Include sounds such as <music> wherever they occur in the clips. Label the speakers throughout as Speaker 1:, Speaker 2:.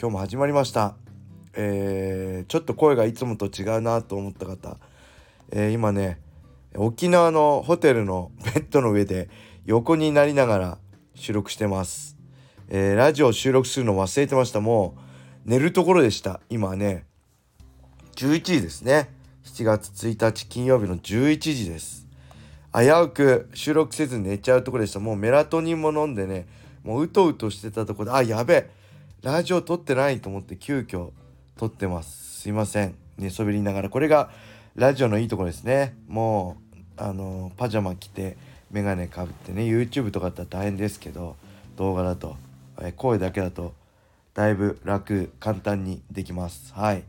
Speaker 1: 今日も始まりました、えー、ちょっと声がいつもと違うなと思った方、えー、今ね沖縄のホテルのベッドの上で横になりながら収録してます、えー、ラジオ収録するの忘れてました。もう寝るところでした。今ね11時ですね。7月1日金曜日の11時です。危うく収録せず寝ちゃうところでした。もうメラトニンも飲んでねもううとうとしてたところであやべえ。ラジオ撮ってないと思って急遽撮ってます。すいません。寝そべりながら。これがラジオのいいところですね。もうあのパジャマ着てメガネかぶってね YouTube とかだったら大変ですけど動画だとえ声だけだとだいぶ楽簡単にできます。はい。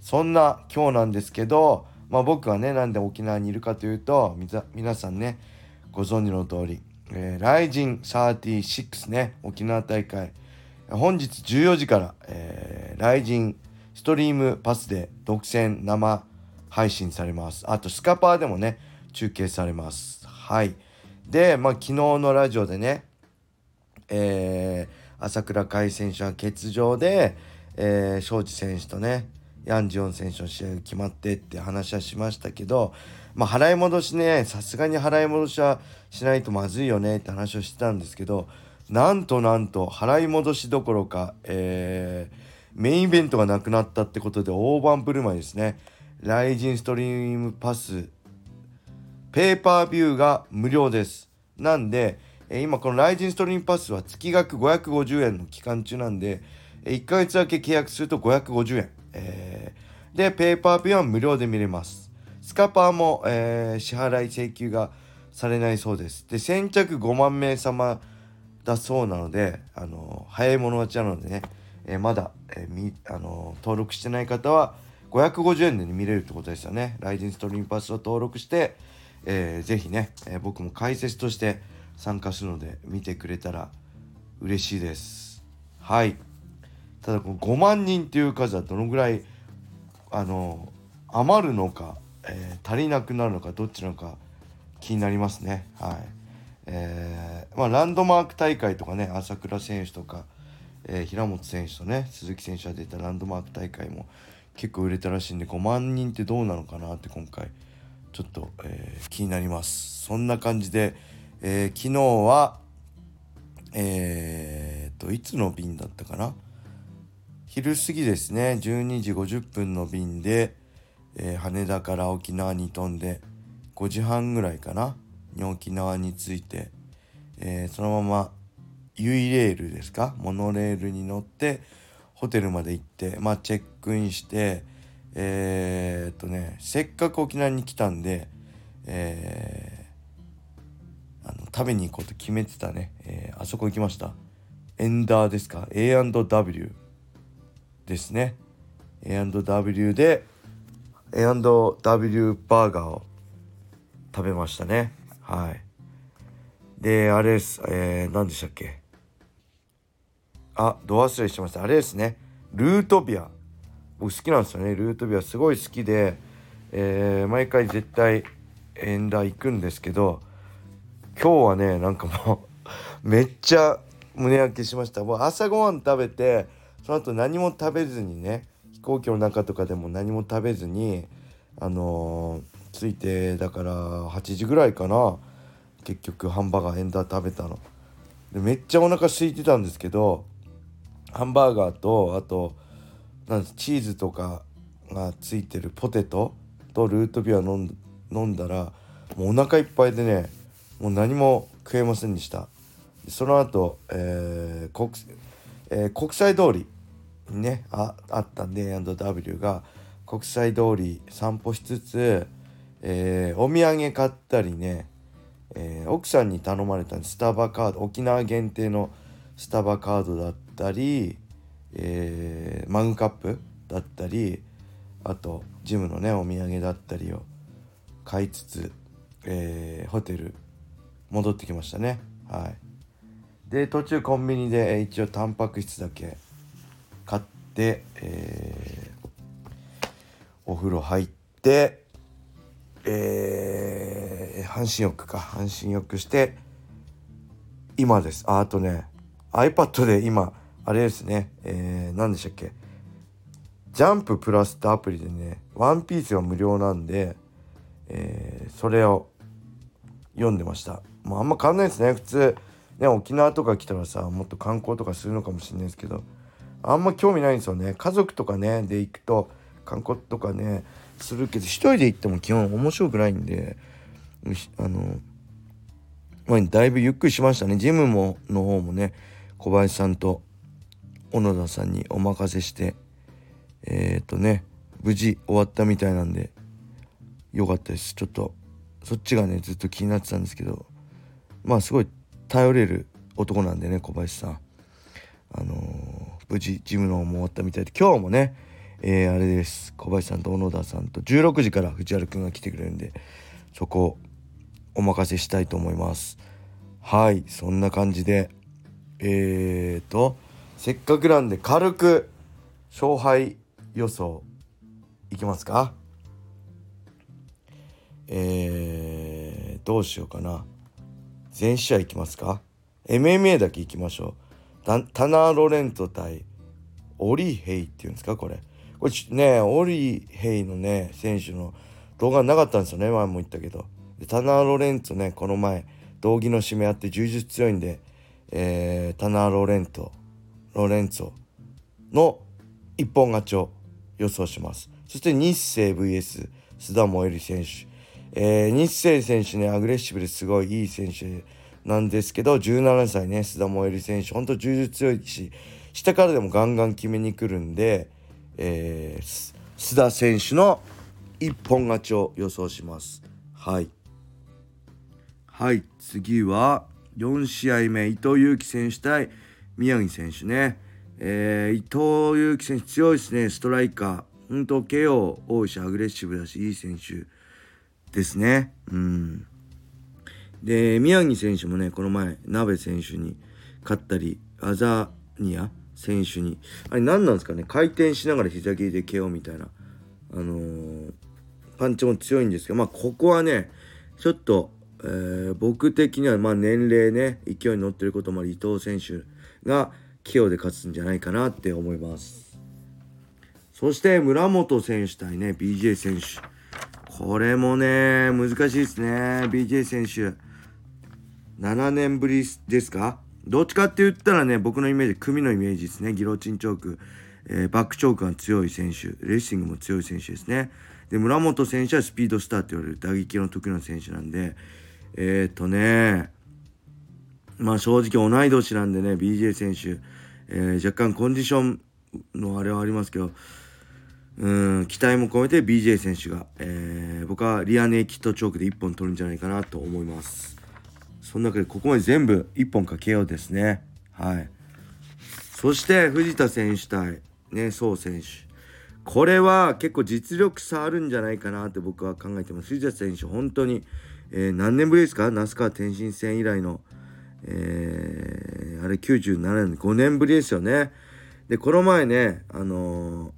Speaker 1: そんな今日なんですけどまあ僕はねなんで沖縄にいるかというと皆さんねご存知の通り、えー、ライジン36ね沖縄大会本日14時から、えー、ライジンストリームパスで独占生配信されます。あとスカパーでもね、中継されます。はい。で、まあ昨日のラジオでね、えー、朝倉海選手は欠場で、えー、庄司選手とね、ヤンジヨン選手の試合が決まってって話はしましたけど、まあ、払い戻しね、さすがに払い戻しはしないとまずいよねって話をしてたんですけど、なんとなんと払い戻しどころか、えー、メインイベントがなくなったってことで大盤振る舞いですね。ライジンストリームパス、ペーパービューが無料です。なんで、え今このライジンストリームパスは月額550円の期間中なんで、1ヶ月だけ契約すると550円。えー、で、ペーパービューは無料で見れます。スカパーも、えー、支払い請求がされないそうです。で、先着5万名様だそうなので、あの早い者勝ちなのでね、えー、まだ、えー、あの登録してない方は550円で、見れるってことですよね。ライジンストリームパスを登録して、えー、ぜひね、えー、僕も解説として参加するので見てくれたら嬉しいです。はい。ただこの5万人っていう数はどのぐらいあの余るのか、えー、足りなくなるのかどっちなのか気になりますね。はい。えー、まあ、ランドマーク大会とかね朝倉選手とか、えー、平本選手とね鈴木選手が出たランドマーク大会も結構売れたらしいんで5万人ってどうなのかなって今回ちょっと、えー、気になります。そんな感じで、え昨日はえー、といつの便だったかな？昼過ぎですね。12時50分の便で、え羽田から沖縄に飛んで5時半ぐらいかな？に沖縄に着いて、えー、そのままユイレールですか？モノレールに乗ってホテルまで行ってまあチェックインしてえー、っとねせっかく沖縄に来たんで、えー、あの食べに行こうと決めてたね、えー、あそこ行きました。エンダーですか？A&W ですね。A&W で A&W バーガーを食べましたね。はい。で、あれです。えー、何でしたっけ？あ、ド忘れしてました。あれですね。ルートビア。僕好きなんですよね。ルートビアすごい好きで、えー、毎回絶対エンダー行くんですけど、今日はね、なんかもう <laughs> めっちゃ胸焼けしました。もう朝ごはん食べて、その後何も食べずにね、飛行機の中とかでも何も食べずに、あのー着いてだから8時ぐらいかな。結局ハンバーガーエンダー食べたの。でめっちゃお腹空いてたんですけどハンバーガーとあとなんチーズとかがついてるポテトとルートビア飲ん飲んだらもうお腹いっぱいでねもう何も食えませんでした。その後、えー国えー、国際通りにねああったんで A&W が国際通り散歩しつつえー、お土産買ったりね、えー、奥さんに頼まれたスタバカード沖縄限定のスタバカードだったり、えー、マグカップだったりあとジムのねお土産だったりを買いつつ、えー、ホテル戻ってきましたね。はい。で途中コンビニで一応タンパク質だけ買って、えー、お風呂入ってえー、半身浴か。半身浴して今です。ああとね iPad で今あれですね。えー、何でしたっけ。ジャンププラスってアプリでねワンピースが無料なんで、えー、それを読んでました。もうあんま変わんないですね。普通ね沖縄とか来たらさもっと観光とかするのかもしれないですけどあんま興味ないんですよね。家族とかねで行くと観光とかねするけど一人で行っても基本面白くないんであのまあ、だいぶゆっくりしましたね。ジムもの方もね小林さんと小野田さんにお任せしてえっ、とね無事終わったみたいなんでよかったです。ちょっとそっちがねずっと気になってたんですけどまあすごい頼れる男なんでね小林さん。あのー、無事ジムの方も終わったみたいで今日もねえー、あれです。小林さんと小野田さんと16時から藤原くんが来てくれるんでそこお任せしたいと思います。はいそんな感じでえーとせっかくなんで軽く勝敗予想いきますか？えー、どうしようかな。全試合いきますか？MMA だけいきましょう。タナー・ロレント対オリヘイっていうんですか？これ。これねオリヘイのね選手の動画なかったんですよね。前も言ったけど。でタナー・ロレンツねこの前道着の締め合って柔術強いんで、えー、タナー・ロレントロレンツォの一本勝ちを予想します。そして日清 VS 須田萌衣選手、えー、日清選手ねアグレッシブですごいいい選手なんですけど17歳ね須田萌衣選手。ほんと柔術強いし下からでもガンガン決めに来るんでえー、須田選手の一本勝ちを予想します。はい。はい、次は4試合目、伊藤有希選手対宮城選手ね。えー、伊藤有希選手強いですね、ストライカー。本当、KO 多いし、アグレッシブだし、いい選手ですね。うん。で、宮城選手もね、この前、鍋選手に勝ったり、アザニア選手に。あれ何なんですかね？回転しながら膝切りで KO みたいな。あのー、パンチも強いんですけどまあここはねちょっと、えー、僕的にはまあ年齢ね勢いに乗ってることもあり伊藤選手が KO で勝つんじゃないかなって思います。そして村本選手対ね BJ 選手。これもね難しいですね。BJ 選手。7年ぶりですか？どっちかって言ったらね、僕のイメージ、組のイメージですね。ギロチンチョーク、えー、バックチョークが強い選手、レーシングも強い選手ですね。で、村本選手はスピードスターって言われる。打撃の時の選手なんで、えっ、とね、まあ正直同い年なんでね、BJ 選手、えー、若干コンディションのあれはありますけど、うん、期待も込めて BJ 選手が、えー、僕はリアネイキッドチョークで1本取るんじゃないかなと思います。その中でここまで全部1本かけようですね。はい。そして藤田選手対ね、宋選手。これは結構実力差あるんじゃないかなって僕は考えてます。藤田選手、本当に、えー、何年ぶりですか？那須川天心戦以来の、えー、あれ97年、5年ぶりですよね。で、この前ね、あのー、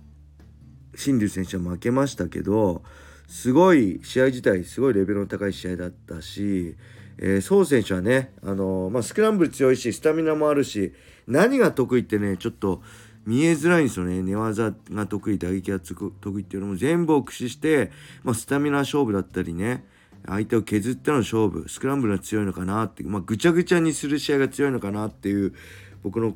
Speaker 1: 新竜選手は負けましたけど、すごい試合自体、すごいレベルの高い試合だったし、えー、宋選手はね、あのー、まあ、スクランブル強いし、スタミナもあるし、何が得意ってね、ちょっと見えづらいんですよね。寝技が得意、打撃が得意っていうのも全部を駆使して、まあ、スタミナ勝負だったりね、相手を削っての勝負、スクランブルが強いのかなって、まあ、ぐちゃぐちゃにする試合が強いのかなっていう僕の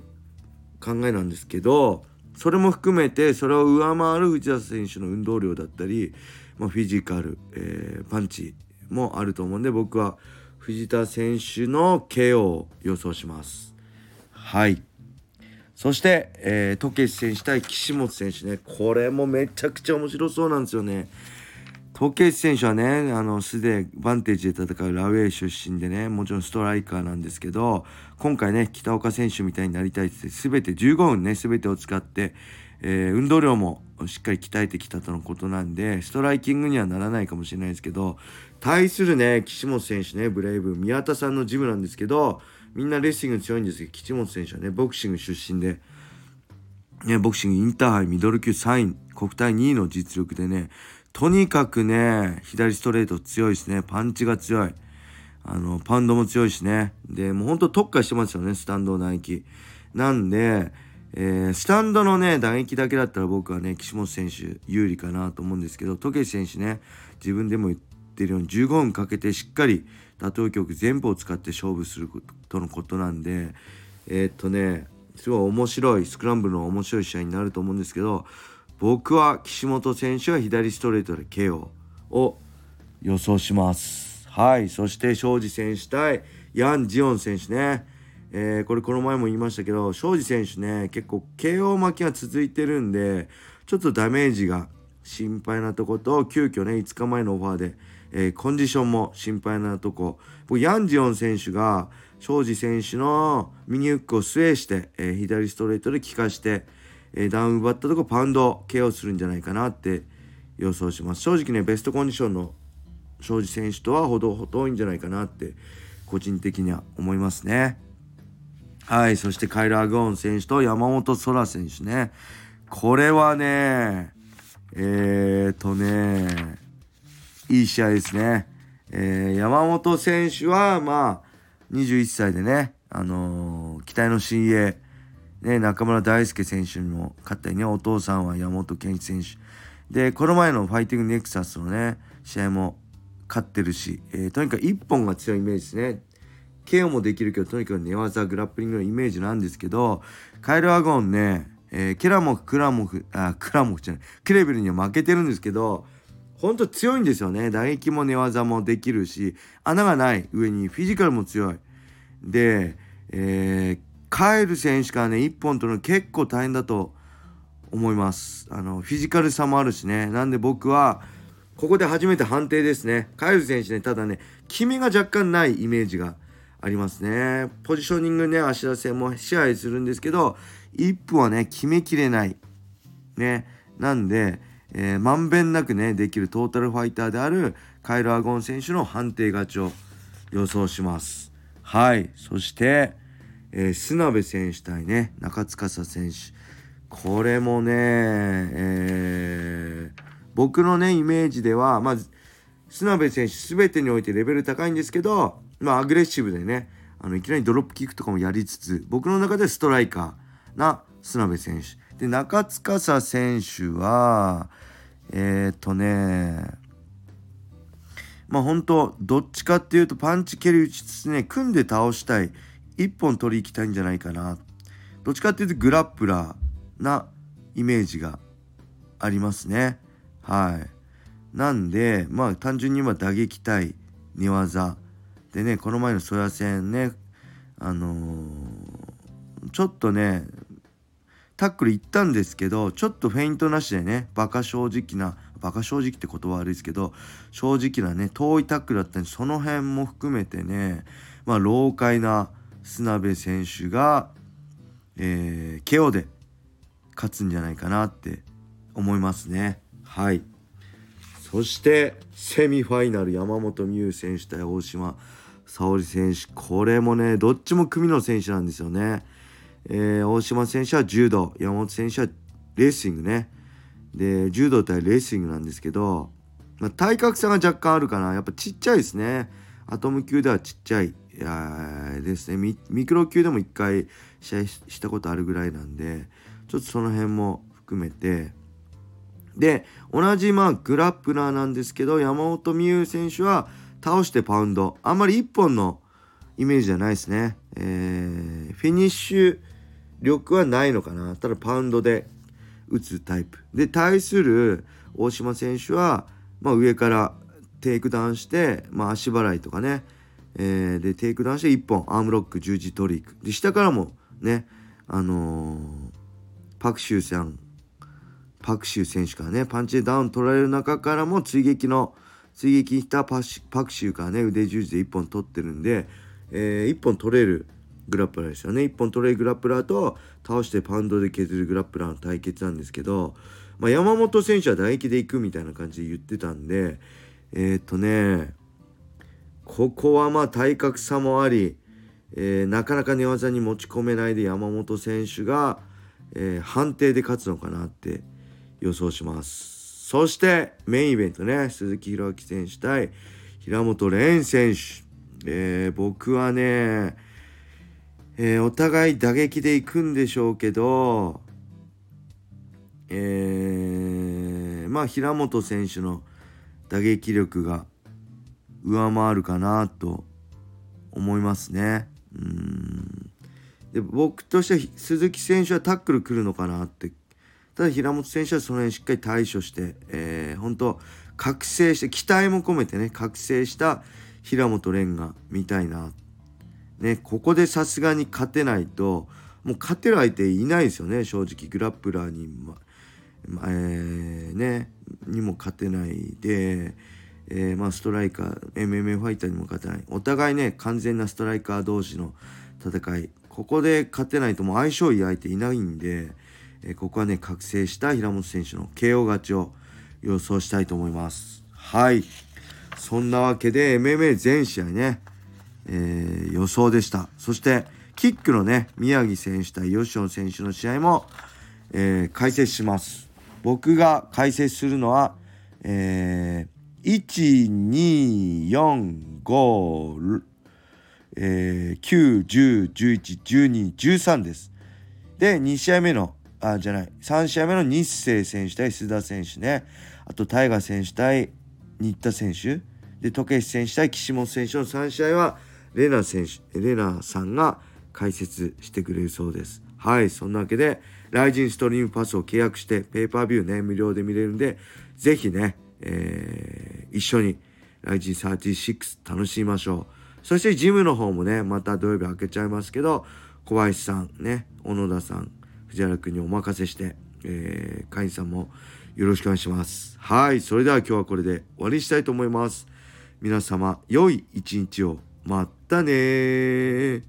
Speaker 1: 考えなんですけど、それも含めて、それを上回る内田選手の運動量だったり、まあ、フィジカル、えー、パンチもあると思うんで、僕は藤田選手の KO を予想します。はい。そして、えー、時計選手対岸本選手ね。これもめちゃくちゃ面白そうなんですよね。時計選手はね、あの、すでバンテージで戦うラウェイ出身でね、もちろんストライカーなんですけど、今回ね、北岡選手みたいになりたいって、すべて15分ね、すべてを使って、えー、運動量もしっかり鍛えてきたとのことなんで、ストライキングにはならないかもしれないですけど、対するね、岸本選手ね、ブレイブ、宮田さんのジムなんですけど、みんなレスリング強いんですけど、岸本選手はね、ボクシング出身で、ね、ボクシングインターハイミドル級3位、国体2位の実力でね、とにかくね、左ストレート強いですね。パンチが強い。あの、パンドも強いしね。で、もうほんと特化してますよね、スタンドの打撃。なんで、えー、スタンドのね、打撃だけだったら僕はね、岸本選手有利かなと思うんですけど、時計選手ね、自分でも言ってるように15分かけてしっかり打倒曲全部を使って勝負するとのことなんで、えー、っとね、すごい面白い、スクランブルの面白い試合になると思うんですけど、僕は岸本選手は左ストレートで KO を予想します。はい。そして庄司選手対ヤン・ジオン選手ね。えー、これこの前も言いましたけど、庄司選手ね、結構 KO 負けが続いてるんで、ちょっとダメージが心配なとこと、急遽ね、5日前のオファーで、えー、コンディションも心配なとこ。僕、ヤン・ジオン選手が、庄司選手の右フックをスウェーして、えー、左ストレートで効かして、えー、ダウン奪ったとこパウンド KO するんじゃないかなって予想します。正直ねベストコンディションの庄司選手とはほどほど遠いんじゃないかなって個人的には思いますね。はいそしてカイラー・ゴーン選手と山本空選手ね。これはねえーとねいい試合ですね、えー、山本選手はまあ21歳でねあのー、期待の新鋭ね、中村大輔選手にも勝ったりね、お父さんは山本健一選手。で、この前のファイティングネクサスのね、試合も勝ってるし、えー、とにかく一本が強いイメージですね。KO もできるけど、とにかく寝技、グラップリングのイメージなんですけど、カイル・アゴンね、えー、ケラモフ、クラモフ、あ、クラモフじゃない、クレベルには負けてるんですけど、ほんと強いんですよね。打撃も寝技もできるし、穴がない上にフィジカルも強い。で、えー、カエル選手からね、1本取るの結構大変だと思います。あの、フィジカルさもあるしね。なんで僕は、ここで初めて判定ですね。カエル選手ね、ただね、決めが若干ないイメージがありますね。ポジショニングね、足出せも支配するんですけど、1分はね、決めきれない。ね。なんで、えー、まんべんなくね、できるトータルファイターであるカイル・アゴン選手の判定勝ちを予想します。はい。そして、えー、須鍋選手対ね中司選手。これもね、えー、僕のねイメージではまず須鍋選手全てにおいてレベル高いんですけど、まあ、アグレッシブでねあのいきなりドロップキックとかもやりつつ僕の中でストライカーな須鍋選手。で中司選手はえー、っとねまあ本当どっちかっていうとパンチ蹴り打ちつつね組んで倒したい1本取り行きたいんじゃないかな。どっちかっていうとグラップラーなイメージがありますね。はい。なんでまあ単純に今打撃対寝技。でねこの前のソヤ戦ねあのー、ちょっとねタックル行ったんですけどちょっとフェイントなしでねバカ正直なバカ正直って言葉悪いですけど正直なね遠いタックルだったんでその辺も含めてねまあ老快な砂部選手が、えー、KO で勝つんじゃないかなって思いますね。はい。そしてセミファイナル山本美優選手対大島沙織選手これもねどっちも組の選手なんですよね。えー、大島選手は柔道山本選手はレーシングね。で柔道対レーシングなんですけど、まあ、体格差が若干あるかなやっぱちっちゃいですね。アトム級ではちっちゃいですね。ミクロ級でも1回試合したことあるぐらいなんでちょっとその辺も含めて。で同じまあグラップラーなんですけど山本美優選手は倒してパウンド。あんまり1本のイメージじゃないですね、えー、フィニッシュ力はないのかな。ただパウンドで打つタイプ。で対する大島選手は、まあ、上からテイクダウンして、まあ、足払いとかね。えー、でテイクダウンして1本アームロック十字トリック。で下からもねあのー、パクシューさんパクシュー選手からねパンチでダウン取られる中からも追撃の追撃したパパクシューからね腕十字で1本取ってるんで、えー、1本取れるグラップラーですよね。1本取れるグラップラーと倒してパウンドで削るグラップラーの対決なんですけど、まあ、山本選手は唾液で行くみたいな感じで言ってたんでえー、っとねここはまあ体格差もあり、えー、なかなか寝技に持ち込めないで山本選手が、えー、判定で勝つのかなって予想します。そしてメインイベントね鈴木宏明選手対平本蓮選手、えー、僕はね、えー、お互い打撃でいくんでしょうけど、えー、まあ平本選手の打撃力が上回るかなと思いますね。うん。で僕としては鈴木選手はタックル来るのかなって。ただ平本選手はその辺しっかり対処して、えー、本当覚醒して期待も込めてね覚醒した平本蓮が見たいな、ね、ここでさすがに勝てないともう勝てる相手いないですよね正直。グラップラーに、まえー、ね、にも勝てないで、えー、まあ、ストライカー MMA ファイターにも勝てない。お互いね完全なストライカー同士の戦い。ここで勝てないともう相性いい相手いないんで。えここはね覚醒した平本選手の KO 勝ちを予想したいと思います。はい。そんなわけで MMA 全試合ね、えー、予想でした。そしてキックのね宮城選手対吉野選手の試合も、え、解説します。僕が解説するのは、えー、1245えー、9、10、11、12、13です。で、2試合目のあじゃない3試合目の日清選手対須田選手ね。あと大河選手対新田選手。で時計選手対岸本選手の3試合はレナ選手レナさんが解説してくれるそうです。はいそんなわけでライジンストリームパスを契約してペーパービューね無料で見れるんでぜひね、えー、一緒にライジン36楽しみましょうそしてジムの方もねまた土曜日開けちゃいますけど小林さんね小野田さん藤原君にお任せして、えー、会員さんもよろしくお願いします。はい、それでは今日はこれで終わりにしたいと思います。皆様、良い一日を。またね